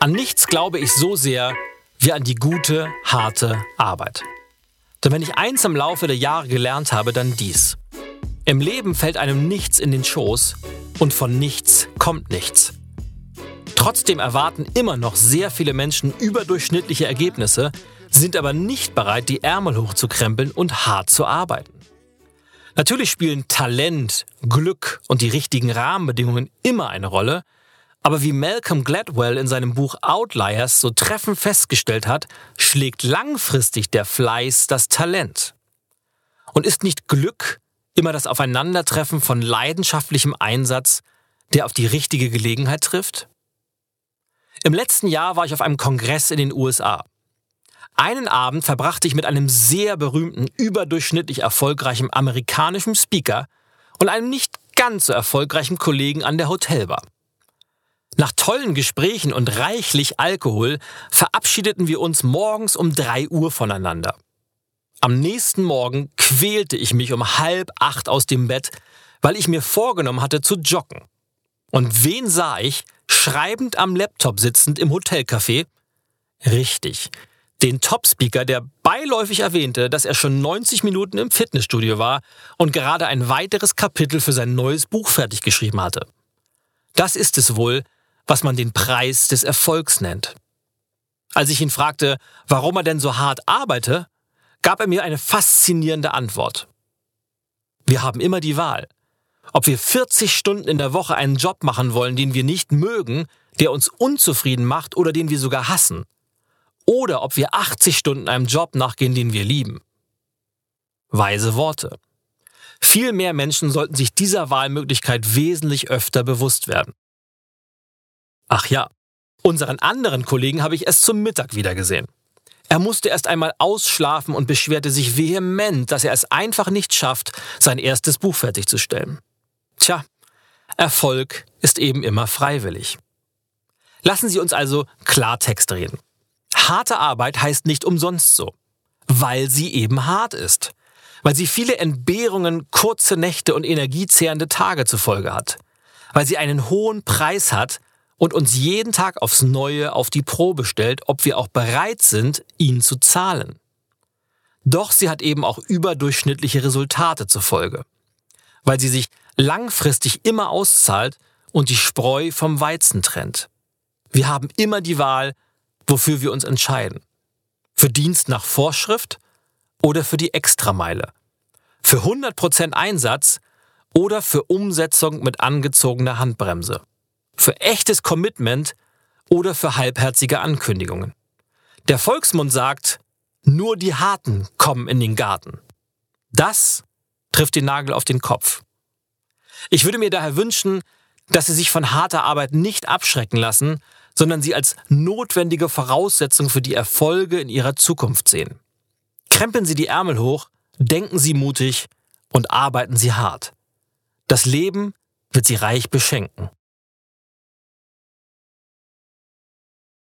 An nichts glaube ich so sehr wie an die gute, harte Arbeit. Denn wenn ich eins im Laufe der Jahre gelernt habe, dann dies. Im Leben fällt einem nichts in den Schoß und von nichts kommt nichts. Trotzdem erwarten immer noch sehr viele Menschen überdurchschnittliche Ergebnisse, sind aber nicht bereit, die Ärmel hochzukrempeln und hart zu arbeiten. Natürlich spielen Talent, Glück und die richtigen Rahmenbedingungen immer eine Rolle, aber wie Malcolm Gladwell in seinem Buch Outliers so treffend festgestellt hat, schlägt langfristig der Fleiß das Talent. Und ist nicht Glück immer das Aufeinandertreffen von leidenschaftlichem Einsatz, der auf die richtige Gelegenheit trifft? Im letzten Jahr war ich auf einem Kongress in den USA. Einen Abend verbrachte ich mit einem sehr berühmten, überdurchschnittlich erfolgreichen amerikanischen Speaker und einem nicht ganz so erfolgreichen Kollegen an der Hotelbar. Nach tollen Gesprächen und reichlich Alkohol verabschiedeten wir uns morgens um drei Uhr voneinander. Am nächsten Morgen quälte ich mich um halb acht aus dem Bett, weil ich mir vorgenommen hatte zu joggen. Und wen sah ich, schreibend am Laptop sitzend im Hotelcafé? Richtig, den Topspeaker, der beiläufig erwähnte, dass er schon 90 Minuten im Fitnessstudio war und gerade ein weiteres Kapitel für sein neues Buch fertig geschrieben hatte. Das ist es wohl, was man den Preis des Erfolgs nennt. Als ich ihn fragte, warum er denn so hart arbeite, gab er mir eine faszinierende Antwort. Wir haben immer die Wahl, ob wir 40 Stunden in der Woche einen Job machen wollen, den wir nicht mögen, der uns unzufrieden macht oder den wir sogar hassen, oder ob wir 80 Stunden einem Job nachgehen, den wir lieben. Weise Worte. Viel mehr Menschen sollten sich dieser Wahlmöglichkeit wesentlich öfter bewusst werden. Ach ja, unseren anderen Kollegen habe ich erst zum Mittag wiedergesehen. Er musste erst einmal ausschlafen und beschwerte sich vehement, dass er es einfach nicht schafft, sein erstes Buch fertigzustellen. Tja, Erfolg ist eben immer freiwillig. Lassen Sie uns also Klartext reden. Harte Arbeit heißt nicht umsonst so, weil sie eben hart ist, weil sie viele Entbehrungen, kurze Nächte und energiezehrende Tage zur Folge hat, weil sie einen hohen Preis hat, und uns jeden Tag aufs Neue auf die Probe stellt, ob wir auch bereit sind, ihn zu zahlen. Doch sie hat eben auch überdurchschnittliche Resultate zur Folge, weil sie sich langfristig immer auszahlt und die Spreu vom Weizen trennt. Wir haben immer die Wahl, wofür wir uns entscheiden. Für Dienst nach Vorschrift oder für die Extrameile. Für 100% Einsatz oder für Umsetzung mit angezogener Handbremse für echtes Commitment oder für halbherzige Ankündigungen. Der Volksmund sagt, nur die Harten kommen in den Garten. Das trifft den Nagel auf den Kopf. Ich würde mir daher wünschen, dass Sie sich von harter Arbeit nicht abschrecken lassen, sondern sie als notwendige Voraussetzung für die Erfolge in Ihrer Zukunft sehen. Krempeln Sie die Ärmel hoch, denken Sie mutig und arbeiten Sie hart. Das Leben wird Sie reich beschenken.